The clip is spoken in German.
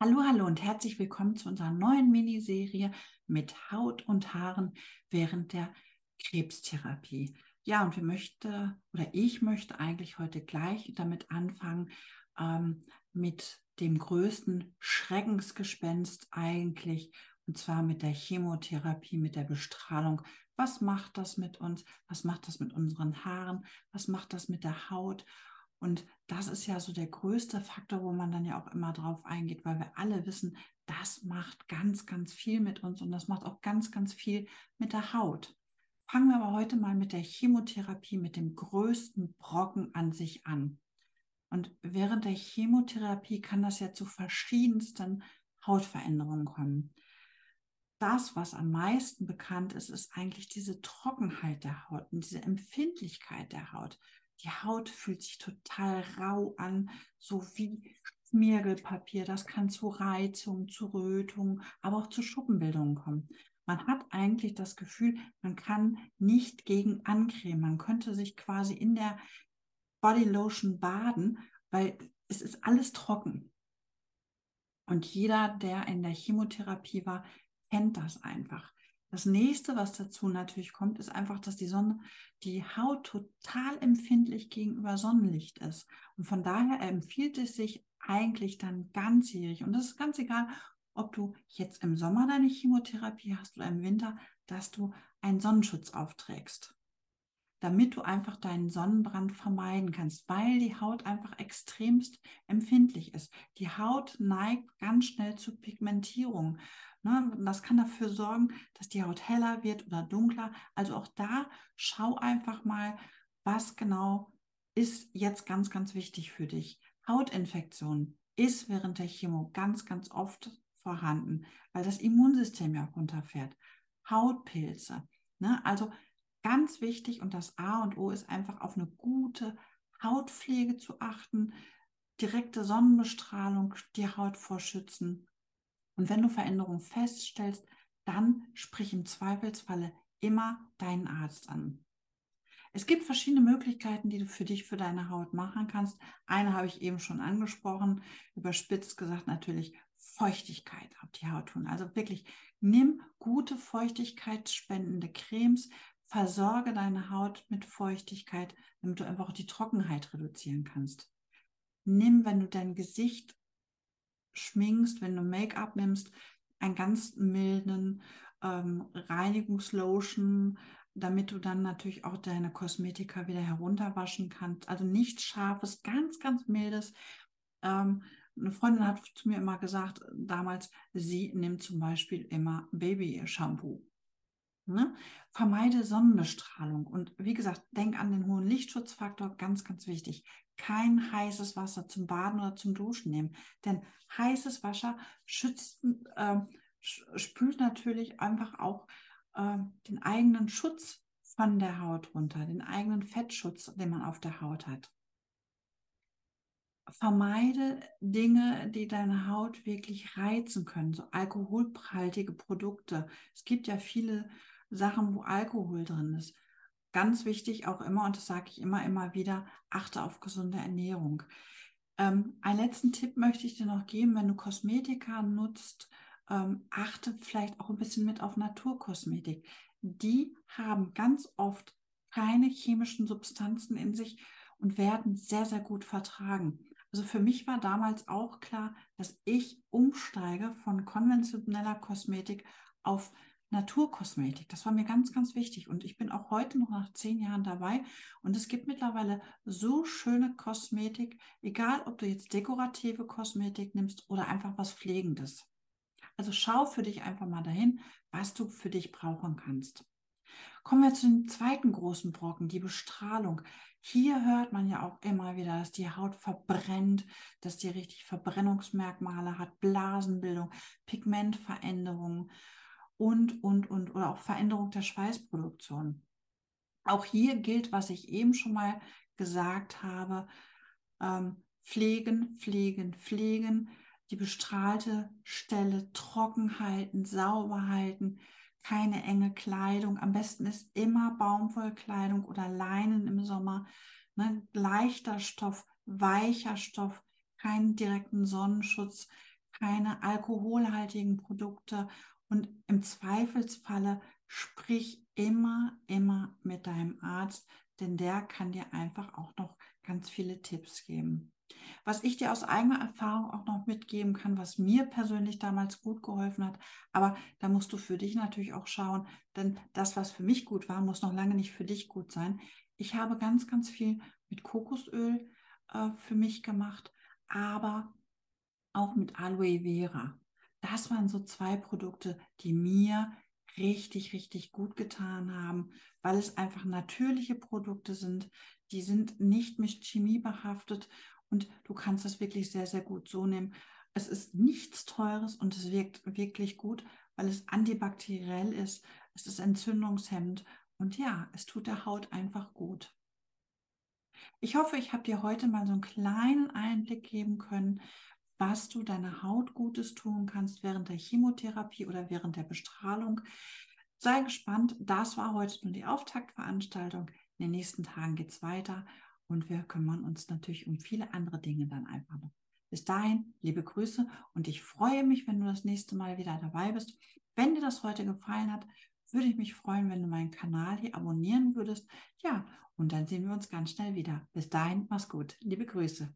Hallo, hallo und herzlich willkommen zu unserer neuen Miniserie mit Haut und Haaren während der Krebstherapie. Ja, und wir möchten oder ich möchte eigentlich heute gleich damit anfangen, ähm, mit dem größten Schreckensgespenst eigentlich, und zwar mit der Chemotherapie, mit der Bestrahlung. Was macht das mit uns? Was macht das mit unseren Haaren? Was macht das mit der Haut? Und das ist ja so der größte Faktor, wo man dann ja auch immer drauf eingeht, weil wir alle wissen, das macht ganz, ganz viel mit uns und das macht auch ganz, ganz viel mit der Haut. Fangen wir aber heute mal mit der Chemotherapie, mit dem größten Brocken an sich an. Und während der Chemotherapie kann das ja zu verschiedensten Hautveränderungen kommen. Das, was am meisten bekannt ist, ist eigentlich diese Trockenheit der Haut und diese Empfindlichkeit der Haut. Die Haut fühlt sich total rau an, so wie Schmirgelpapier. Das kann zu Reizungen, zu Rötungen, aber auch zu Schuppenbildungen kommen. Man hat eigentlich das Gefühl, man kann nicht gegen ancremen. Man könnte sich quasi in der Bodylotion baden, weil es ist alles trocken. Und jeder, der in der Chemotherapie war, kennt das einfach. Das nächste, was dazu natürlich kommt, ist einfach, dass die Sonne, die Haut total empfindlich gegenüber Sonnenlicht ist. Und von daher empfiehlt es sich eigentlich dann ganzjährig. Und das ist ganz egal, ob du jetzt im Sommer deine Chemotherapie hast oder im Winter, dass du einen Sonnenschutz aufträgst damit du einfach deinen Sonnenbrand vermeiden kannst, weil die Haut einfach extremst empfindlich ist. Die Haut neigt ganz schnell zu Pigmentierung. Ne? Das kann dafür sorgen, dass die Haut heller wird oder dunkler. Also auch da schau einfach mal, was genau ist jetzt ganz, ganz wichtig für dich. Hautinfektion ist während der Chemo ganz, ganz oft vorhanden, weil das Immunsystem ja runterfährt. Hautpilze. Ne? Also ganz wichtig und das A und O ist einfach auf eine gute Hautpflege zu achten, direkte Sonnenbestrahlung die Haut vorschützen. Und wenn du Veränderungen feststellst, dann sprich im Zweifelsfalle immer deinen Arzt an. Es gibt verschiedene Möglichkeiten, die du für dich, für deine Haut machen kannst. Eine habe ich eben schon angesprochen, überspitzt gesagt natürlich Feuchtigkeit auf die Haut tun. Also wirklich nimm gute feuchtigkeitsspendende Cremes, versorge deine Haut mit Feuchtigkeit, damit du einfach auch die Trockenheit reduzieren kannst. Nimm, wenn du dein Gesicht schminkst, wenn du Make-up nimmst, einen ganz milden ähm, Reinigungslotion, damit du dann natürlich auch deine Kosmetika wieder herunterwaschen kannst. Also nichts Scharfes, ganz, ganz mildes. Ähm, eine Freundin hat zu mir immer gesagt, damals, sie nimmt zum Beispiel immer Baby-Shampoo. Ne? Vermeide Sonnenbestrahlung. Und wie gesagt, denk an den hohen Lichtschutzfaktor, ganz, ganz wichtig. Kein heißes Wasser zum Baden oder zum Duschen nehmen. Denn heißes Wasser schützt, äh, spült natürlich einfach auch äh, den eigenen Schutz von der Haut runter, den eigenen Fettschutz, den man auf der Haut hat. Vermeide Dinge, die deine Haut wirklich reizen können, so alkoholhaltige Produkte. Es gibt ja viele Sachen, wo Alkohol drin ist. Ganz wichtig auch immer, und das sage ich immer, immer wieder, achte auf gesunde Ernährung. Ähm, einen letzten Tipp möchte ich dir noch geben, wenn du Kosmetika nutzt, ähm, achte vielleicht auch ein bisschen mit auf Naturkosmetik. Die haben ganz oft keine chemischen Substanzen in sich und werden sehr, sehr gut vertragen. Also für mich war damals auch klar, dass ich umsteige von konventioneller Kosmetik auf Naturkosmetik. Das war mir ganz, ganz wichtig. Und ich bin auch heute noch nach zehn Jahren dabei. Und es gibt mittlerweile so schöne Kosmetik, egal ob du jetzt dekorative Kosmetik nimmst oder einfach was Pflegendes. Also schau für dich einfach mal dahin, was du für dich brauchen kannst. Kommen wir zu dem zweiten großen Brocken, die Bestrahlung. Hier hört man ja auch immer wieder, dass die Haut verbrennt, dass die richtig Verbrennungsmerkmale hat, Blasenbildung, Pigmentveränderungen und, und, und, oder auch Veränderung der Schweißproduktion. Auch hier gilt, was ich eben schon mal gesagt habe, ähm, pflegen, pflegen, pflegen, die bestrahlte Stelle trocken halten, sauber halten, keine enge Kleidung. Am besten ist immer Baumwollkleidung oder Leinen im Sommer. Ne? Leichter Stoff, weicher Stoff, keinen direkten Sonnenschutz, keine alkoholhaltigen Produkte und im Zweifelsfalle sprich immer, immer mit deinem Arzt, denn der kann dir einfach auch noch ganz viele Tipps geben. Was ich dir aus eigener Erfahrung auch noch mitgeben kann, was mir persönlich damals gut geholfen hat, aber da musst du für dich natürlich auch schauen, denn das, was für mich gut war, muss noch lange nicht für dich gut sein. Ich habe ganz, ganz viel mit Kokosöl äh, für mich gemacht, aber auch mit Aloe Vera. Das waren so zwei Produkte, die mir richtig, richtig gut getan haben, weil es einfach natürliche Produkte sind. Die sind nicht mit Chemie behaftet und du kannst es wirklich sehr, sehr gut so nehmen. Es ist nichts Teures und es wirkt wirklich gut, weil es antibakteriell ist. Es ist entzündungshemmend und ja, es tut der Haut einfach gut. Ich hoffe, ich habe dir heute mal so einen kleinen Einblick geben können, was du deiner Haut Gutes tun kannst während der Chemotherapie oder während der Bestrahlung. Sei gespannt, das war heute nur die Auftaktveranstaltung. In den nächsten Tagen geht es weiter und wir kümmern uns natürlich um viele andere Dinge dann einfach noch. Bis dahin, liebe Grüße und ich freue mich, wenn du das nächste Mal wieder dabei bist. Wenn dir das heute gefallen hat, würde ich mich freuen, wenn du meinen Kanal hier abonnieren würdest. Ja, und dann sehen wir uns ganz schnell wieder. Bis dahin, mach's gut. Liebe Grüße.